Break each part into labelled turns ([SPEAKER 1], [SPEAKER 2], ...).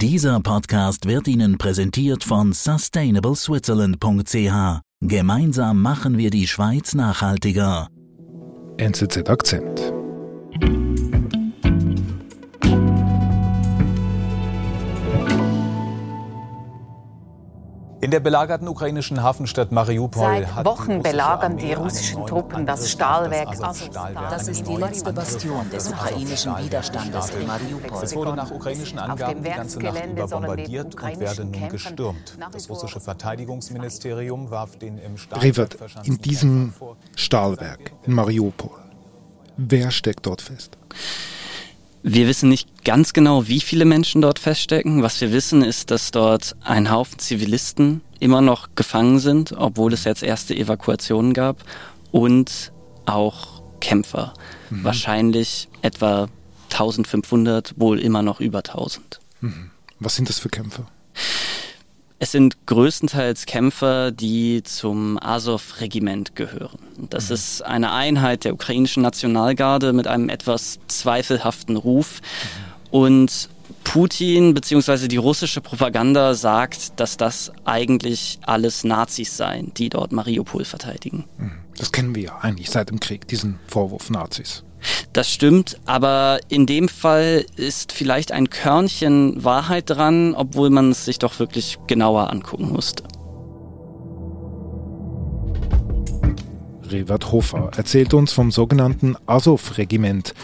[SPEAKER 1] Dieser Podcast wird Ihnen präsentiert von sustainableswitzerland.ch. Gemeinsam machen wir die Schweiz nachhaltiger.
[SPEAKER 2] NZZ Akzent.
[SPEAKER 3] In der belagerten ukrainischen Hafenstadt Mariupol
[SPEAKER 4] Seit Wochen belagern die russischen Truppen das Stahlwerk Azovstal.
[SPEAKER 5] Das ist die letzte Bastion des ukrainischen Widerstandes in Mariupol.
[SPEAKER 3] Es wurde nach ukrainischen Angaben die ganze Nacht über bombardiert und werde nun gestürmt. Das russische Verteidigungsministerium warf den im
[SPEAKER 2] Stahlwerk in diesem Stahlwerk in Mariupol, wer steckt dort fest?
[SPEAKER 6] Wir wissen nicht ganz genau, wie viele Menschen dort feststecken. Was wir wissen, ist, dass dort ein Haufen Zivilisten immer noch gefangen sind, obwohl es jetzt erste Evakuationen gab, und auch Kämpfer. Mhm. Wahrscheinlich etwa 1500, wohl immer noch über 1000.
[SPEAKER 2] Mhm. Was sind das für Kämpfer?
[SPEAKER 6] Es sind größtenteils Kämpfer, die zum Azov-Regiment gehören. Das mhm. ist eine Einheit der ukrainischen Nationalgarde mit einem etwas zweifelhaften Ruf. Mhm. Und Putin bzw. die russische Propaganda sagt, dass das eigentlich alles Nazis seien, die dort Mariupol verteidigen.
[SPEAKER 2] Mhm. Das kennen wir ja eigentlich seit dem Krieg, diesen Vorwurf Nazis.
[SPEAKER 6] Das stimmt, aber in dem Fall ist vielleicht ein Körnchen Wahrheit dran, obwohl man es sich doch wirklich genauer angucken musste.
[SPEAKER 2] Revert Hofer erzählt uns vom sogenannten Azov-Regiment,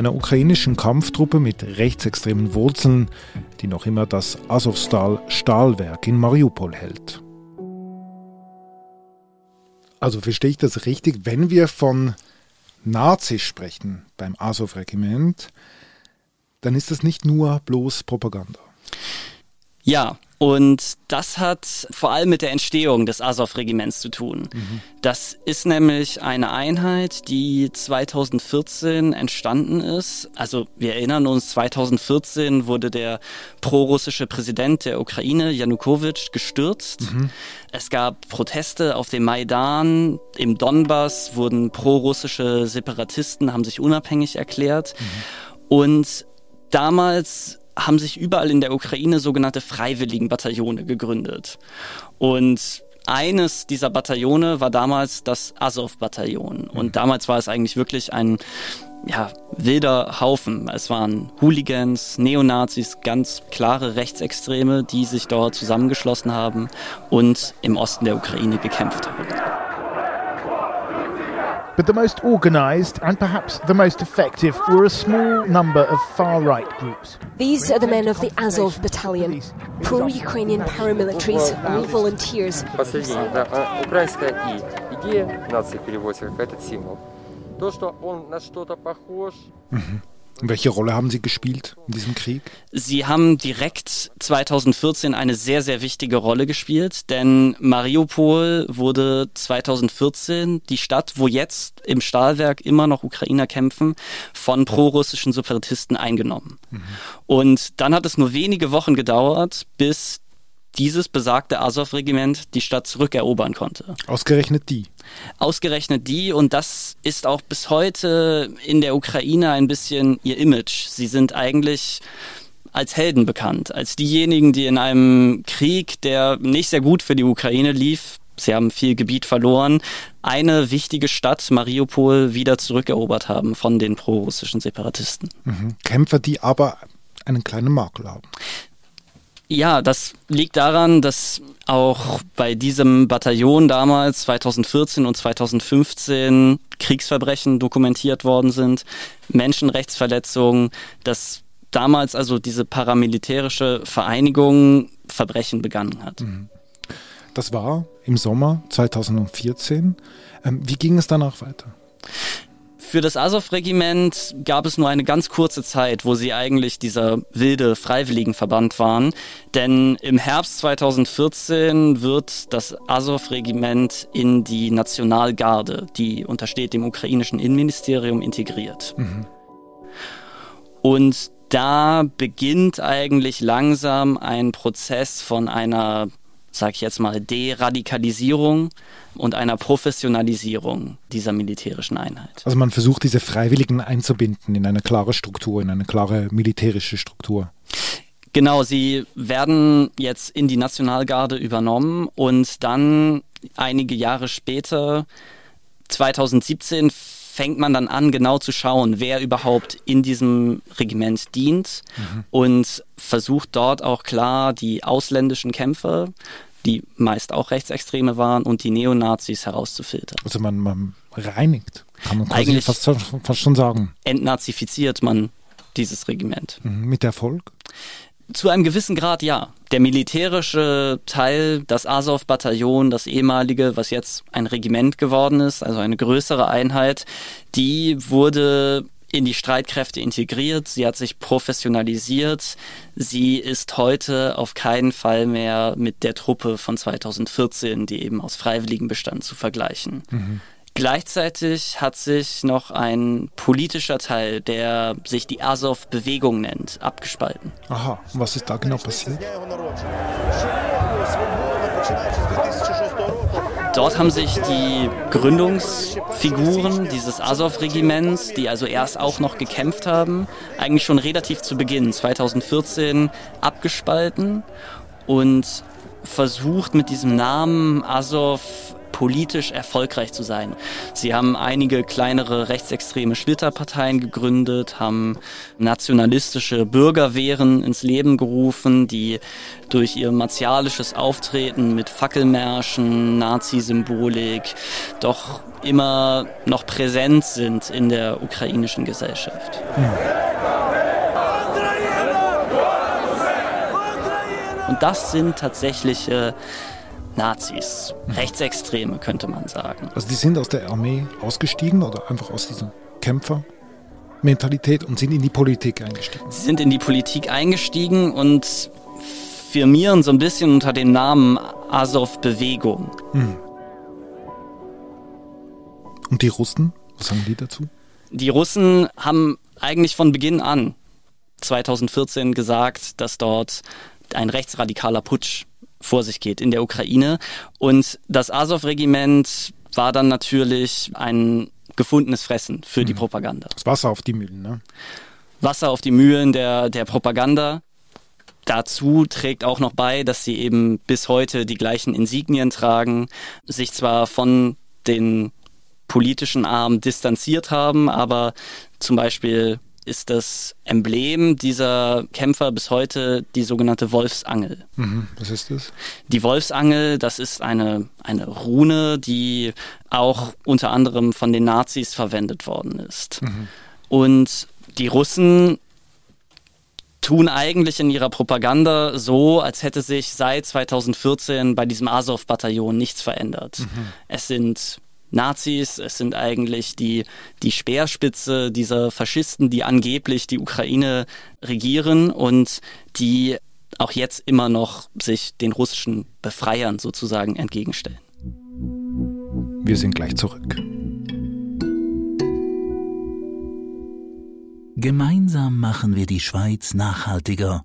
[SPEAKER 2] einer ukrainischen Kampftruppe mit rechtsextremen Wurzeln, die noch immer das Azovstal-Stahlwerk in Mariupol hält. Also verstehe ich das richtig, wenn wir von Nazis sprechen beim Azov-Regiment, dann ist das nicht nur bloß Propaganda.
[SPEAKER 6] Ja, und das hat vor allem mit der Entstehung des Azov-Regiments zu tun. Mhm. Das ist nämlich eine Einheit, die 2014 entstanden ist. Also wir erinnern uns, 2014 wurde der prorussische Präsident der Ukraine, Janukowitsch, gestürzt. Mhm. Es gab Proteste auf dem Maidan. Im Donbass wurden prorussische Separatisten, haben sich unabhängig erklärt. Mhm. Und damals haben sich überall in der Ukraine sogenannte Freiwilligenbataillone gegründet. Und eines dieser Bataillone war damals das Azov-Bataillon. Und mhm. damals war es eigentlich wirklich ein ja, wilder Haufen. Es waren Hooligans, Neonazis, ganz klare Rechtsextreme, die sich dort zusammengeschlossen haben und im Osten der Ukraine gekämpft haben.
[SPEAKER 7] But the most organised and perhaps the most effective were a small number of far right groups.
[SPEAKER 8] These are the men of the Azov Battalion, pro Ukrainian paramilitaries, all volunteers.
[SPEAKER 9] Mm-hmm.
[SPEAKER 2] Und welche Rolle haben Sie gespielt in diesem Krieg?
[SPEAKER 6] Sie haben direkt 2014 eine sehr, sehr wichtige Rolle gespielt, denn Mariupol wurde 2014 die Stadt, wo jetzt im Stahlwerk immer noch Ukrainer kämpfen, von prorussischen Separatisten eingenommen. Mhm. Und dann hat es nur wenige Wochen gedauert, bis dieses besagte Azov-Regiment die Stadt zurückerobern konnte.
[SPEAKER 2] Ausgerechnet die.
[SPEAKER 6] Ausgerechnet die und das ist auch bis heute in der Ukraine ein bisschen ihr Image. Sie sind eigentlich als Helden bekannt, als diejenigen, die in einem Krieg, der nicht sehr gut für die Ukraine lief, sie haben viel Gebiet verloren, eine wichtige Stadt, Mariupol, wieder zurückerobert haben von den prorussischen Separatisten.
[SPEAKER 2] Mhm. Kämpfer, die aber einen kleinen Makel haben.
[SPEAKER 6] Ja, das liegt daran, dass auch bei diesem Bataillon damals 2014 und 2015 Kriegsverbrechen dokumentiert worden sind, Menschenrechtsverletzungen, dass damals also diese paramilitärische Vereinigung Verbrechen begangen hat. Mhm.
[SPEAKER 2] Das war im Sommer 2014. Ähm, wie ging es danach weiter?
[SPEAKER 6] Für das Azov-Regiment gab es nur eine ganz kurze Zeit, wo sie eigentlich dieser wilde Freiwilligenverband waren. Denn im Herbst 2014 wird das Azov-Regiment in die Nationalgarde, die untersteht dem ukrainischen Innenministerium, integriert. Mhm. Und da beginnt eigentlich langsam ein Prozess von einer sage ich jetzt mal, Deradikalisierung und einer Professionalisierung dieser militärischen Einheit.
[SPEAKER 2] Also man versucht diese Freiwilligen einzubinden in eine klare Struktur, in eine klare militärische Struktur.
[SPEAKER 6] Genau, sie werden jetzt in die Nationalgarde übernommen und dann einige Jahre später, 2017, fängt man dann an, genau zu schauen, wer überhaupt in diesem Regiment dient mhm. und versucht dort auch klar die ausländischen Kämpfer, die meist auch Rechtsextreme waren, und die Neonazis herauszufiltern.
[SPEAKER 2] Also man, man reinigt, kann man Eigentlich fast, fast schon sagen.
[SPEAKER 6] Entnazifiziert man dieses Regiment.
[SPEAKER 2] Mhm. Mit Erfolg?
[SPEAKER 6] Zu einem gewissen Grad ja. Der militärische Teil, das Azov-Bataillon, das ehemalige, was jetzt ein Regiment geworden ist, also eine größere Einheit, die wurde in die Streitkräfte integriert, sie hat sich professionalisiert, sie ist heute auf keinen Fall mehr mit der Truppe von 2014, die eben aus Freiwilligen bestand, zu vergleichen. Mhm. Gleichzeitig hat sich noch ein politischer Teil, der sich die Azov-Bewegung nennt, abgespalten.
[SPEAKER 2] Aha, was ist da genau passiert?
[SPEAKER 6] Dort haben sich die Gründungsfiguren dieses Azov-Regiments, die also erst auch noch gekämpft haben, eigentlich schon relativ zu Beginn 2014 abgespalten und versucht mit diesem Namen Azov politisch erfolgreich zu sein. Sie haben einige kleinere rechtsextreme Splitterparteien gegründet, haben nationalistische Bürgerwehren ins Leben gerufen, die durch ihr martialisches Auftreten mit Fackelmärschen, Nazi-Symbolik doch immer noch präsent sind in der ukrainischen Gesellschaft. Und das sind tatsächliche Nazis, Rechtsextreme könnte man sagen.
[SPEAKER 2] Also die sind aus der Armee ausgestiegen oder einfach aus dieser Kämpfermentalität und sind in die Politik eingestiegen?
[SPEAKER 6] Sie sind in die Politik eingestiegen und firmieren so ein bisschen unter dem Namen Azov-Bewegung. Hm.
[SPEAKER 2] Und die Russen, was sagen die dazu?
[SPEAKER 6] Die Russen haben eigentlich von Beginn an 2014 gesagt, dass dort ein rechtsradikaler Putsch vor sich geht in der Ukraine. Und das Azov-Regiment war dann natürlich ein gefundenes Fressen für mhm. die Propaganda.
[SPEAKER 2] Das Wasser auf die Mühlen, ne?
[SPEAKER 6] Wasser auf die Mühlen der, der Propaganda. Dazu trägt auch noch bei, dass sie eben bis heute die gleichen Insignien tragen, sich zwar von den politischen Armen distanziert haben, aber zum Beispiel ist das Emblem dieser Kämpfer bis heute die sogenannte Wolfsangel.
[SPEAKER 2] Mhm. Was ist das?
[SPEAKER 6] Die Wolfsangel, das ist eine, eine Rune, die auch unter anderem von den Nazis verwendet worden ist. Mhm. Und die Russen tun eigentlich in ihrer Propaganda so, als hätte sich seit 2014 bei diesem Azov-Bataillon nichts verändert. Mhm. Es sind Nazis, es sind eigentlich die, die Speerspitze dieser Faschisten, die angeblich die Ukraine regieren und die auch jetzt immer noch sich den russischen Befreiern sozusagen entgegenstellen.
[SPEAKER 2] Wir sind gleich zurück.
[SPEAKER 1] Gemeinsam machen wir die Schweiz nachhaltiger.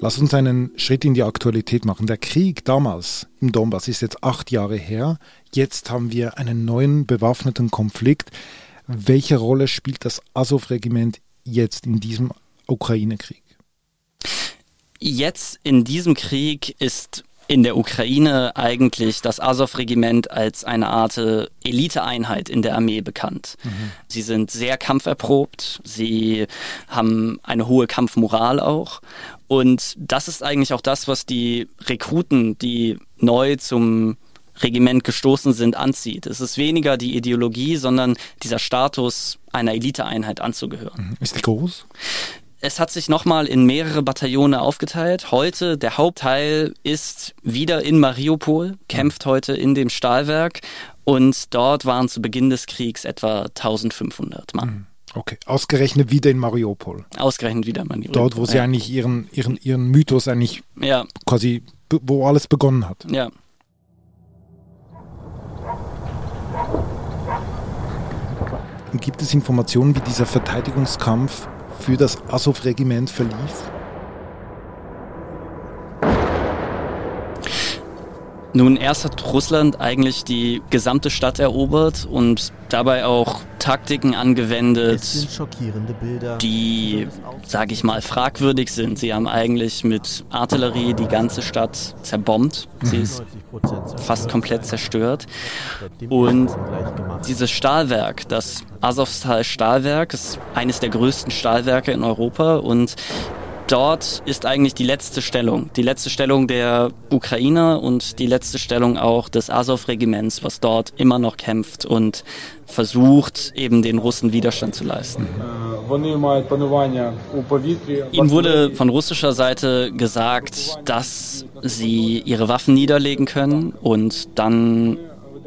[SPEAKER 2] Lass uns einen Schritt in die Aktualität machen. Der Krieg damals im Donbass ist jetzt acht Jahre her. Jetzt haben wir einen neuen bewaffneten Konflikt. Welche Rolle spielt das Azov-Regiment jetzt in diesem Ukraine-Krieg?
[SPEAKER 6] Jetzt in diesem Krieg ist in der Ukraine eigentlich das Azov-Regiment als eine Art äh, Eliteeinheit in der Armee bekannt. Mhm. Sie sind sehr kampferprobt, sie haben eine hohe Kampfmoral auch. Und das ist eigentlich auch das, was die Rekruten, die neu zum Regiment gestoßen sind, anzieht. Es ist weniger die Ideologie, sondern dieser Status einer Eliteeinheit anzugehören.
[SPEAKER 2] Mhm. Ist die groß?
[SPEAKER 6] Es hat sich nochmal in mehrere Bataillone aufgeteilt. Heute, der Hauptteil ist wieder in Mariupol, kämpft heute in dem Stahlwerk und dort waren zu Beginn des Kriegs etwa 1500 Mann.
[SPEAKER 2] Okay, ausgerechnet wieder in Mariupol.
[SPEAKER 6] Ausgerechnet wieder in Mariupol.
[SPEAKER 2] Dort, wo sie ja. eigentlich ihren, ihren, ihren Mythos eigentlich
[SPEAKER 6] ja.
[SPEAKER 2] quasi, wo alles begonnen hat.
[SPEAKER 6] Ja.
[SPEAKER 2] Gibt es Informationen, wie dieser Verteidigungskampf für das Azov-Regiment verlief?
[SPEAKER 6] Nun, erst hat Russland eigentlich die gesamte Stadt erobert und dabei auch Taktiken angewendet, die, sage ich mal, fragwürdig sind. Sie haben eigentlich mit Artillerie die ganze Stadt zerbombt. Sie mhm. ist fast komplett zerstört. Und dieses Stahlwerk, das Azovstal Stahlwerk, ist eines der größten Stahlwerke in Europa und dort ist eigentlich die letzte Stellung, die letzte Stellung der Ukrainer und die letzte Stellung auch des Azov-Regiments, was dort immer noch kämpft und versucht, eben den Russen Widerstand zu leisten. Ihnen wurde von russischer Seite gesagt, dass sie ihre Waffen niederlegen können und dann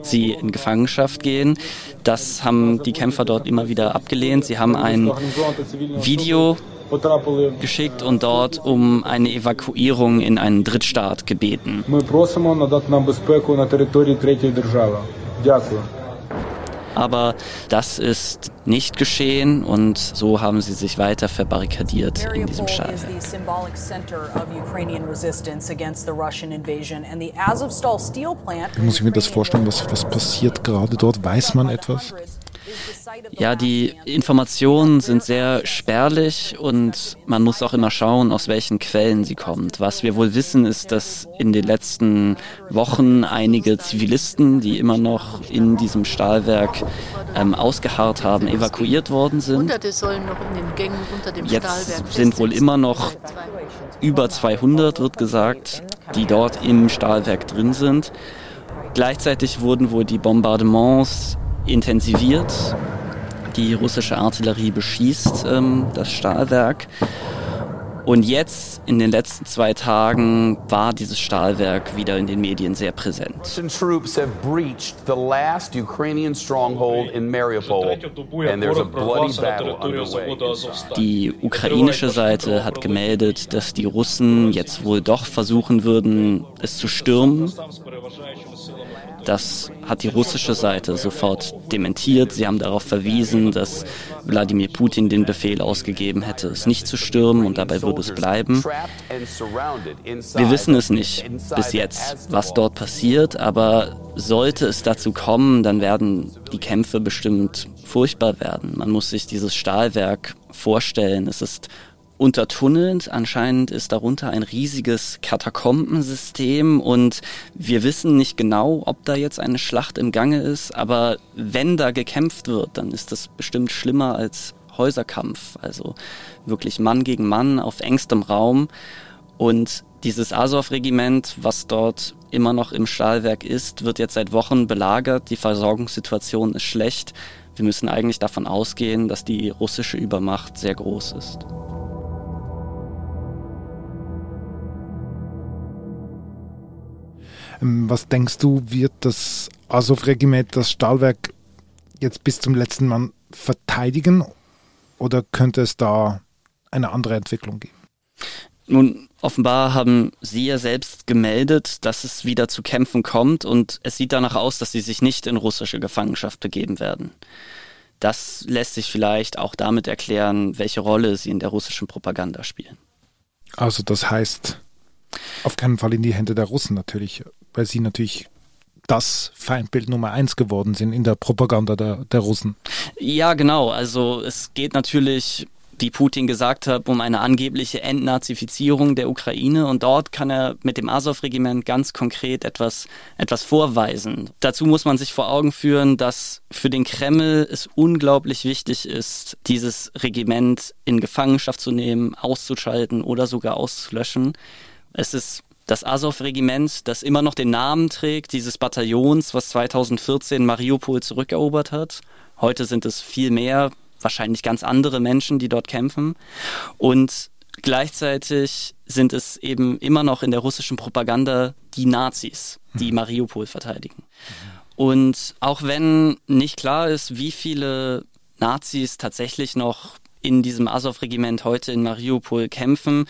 [SPEAKER 6] sie in Gefangenschaft gehen. Das haben die Kämpfer dort immer wieder abgelehnt. Sie haben ein Video geschickt und dort um eine Evakuierung in einen Drittstaat gebeten. Aber das ist nicht geschehen und so haben sie sich weiter verbarrikadiert in diesem Staat.
[SPEAKER 2] Wie muss ich mir das vorstellen? Was, was passiert gerade dort? Weiß man etwas?
[SPEAKER 6] Ja, die Informationen sind sehr spärlich und man muss auch immer schauen, aus welchen Quellen sie kommt. Was wir wohl wissen, ist, dass in den letzten Wochen einige Zivilisten, die immer noch in diesem Stahlwerk ähm, ausgeharrt haben, evakuiert worden sind. Jetzt sind wohl immer noch über 200, wird gesagt, die dort im Stahlwerk drin sind. Gleichzeitig wurden wohl die Bombardements intensiviert. Die russische Artillerie beschießt ähm, das Stahlwerk. Und jetzt, in den letzten zwei Tagen, war dieses Stahlwerk wieder in den Medien sehr präsent. Die ukrainische Seite hat gemeldet, dass die Russen jetzt wohl doch versuchen würden, es zu stürmen. Das hat die russische Seite sofort dementiert. Sie haben darauf verwiesen, dass Wladimir Putin den Befehl ausgegeben hätte, es nicht zu stürmen und dabei würde es bleiben. Wir wissen es nicht bis jetzt, was dort passiert, aber sollte es dazu kommen, dann werden die Kämpfe bestimmt furchtbar werden. Man muss sich dieses Stahlwerk vorstellen. Es ist untertunnelt. Anscheinend ist darunter ein riesiges Katakombensystem und wir wissen nicht genau, ob da jetzt eine Schlacht im Gange ist, aber wenn da gekämpft wird, dann ist das bestimmt schlimmer als Häuserkampf. Also wirklich Mann gegen Mann auf engstem Raum. Und dieses Azov-Regiment, was dort immer noch im Stahlwerk ist, wird jetzt seit Wochen belagert. Die Versorgungssituation ist schlecht. Wir müssen eigentlich davon ausgehen, dass die russische Übermacht sehr groß ist.
[SPEAKER 2] Ähm, was denkst du, wird das Azov-Regiment, das Stahlwerk jetzt bis zum letzten Mann verteidigen oder könnte es da eine andere Entwicklung geben?
[SPEAKER 6] Nun, offenbar haben Sie ja selbst gemeldet, dass es wieder zu Kämpfen kommt und es sieht danach aus, dass Sie sich nicht in russische Gefangenschaft begeben werden. Das lässt sich vielleicht auch damit erklären, welche Rolle Sie in der russischen Propaganda spielen.
[SPEAKER 2] Also das heißt, auf keinen Fall in die Hände der Russen natürlich weil sie natürlich das Feindbild Nummer eins geworden sind in der Propaganda der, der Russen.
[SPEAKER 6] Ja, genau. Also es geht natürlich wie Putin gesagt hat, um eine angebliche Entnazifizierung der Ukraine. Und dort kann er mit dem Azov-Regiment ganz konkret etwas, etwas vorweisen. Dazu muss man sich vor Augen führen, dass für den Kreml es unglaublich wichtig ist, dieses Regiment in Gefangenschaft zu nehmen, auszuschalten oder sogar auszulöschen. Es ist das Azov-Regiment, das immer noch den Namen trägt, dieses Bataillons, was 2014 Mariupol zurückerobert hat. Heute sind es viel mehr, wahrscheinlich ganz andere Menschen, die dort kämpfen. Und gleichzeitig sind es eben immer noch in der russischen Propaganda die Nazis, die hm. Mariupol verteidigen. Und auch wenn nicht klar ist, wie viele Nazis tatsächlich noch in diesem Azov-Regiment heute in Mariupol kämpfen,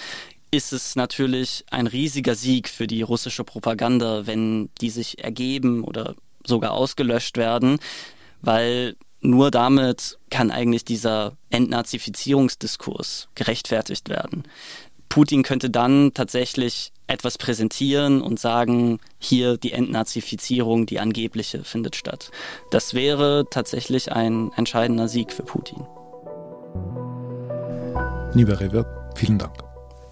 [SPEAKER 6] ist es natürlich ein riesiger Sieg für die russische Propaganda, wenn die sich ergeben oder sogar ausgelöscht werden, weil nur damit kann eigentlich dieser Entnazifizierungsdiskurs gerechtfertigt werden. Putin könnte dann tatsächlich etwas präsentieren und sagen, hier die Entnazifizierung, die angebliche, findet statt. Das wäre tatsächlich ein entscheidender Sieg für Putin.
[SPEAKER 2] Lieber Rewe, vielen Dank.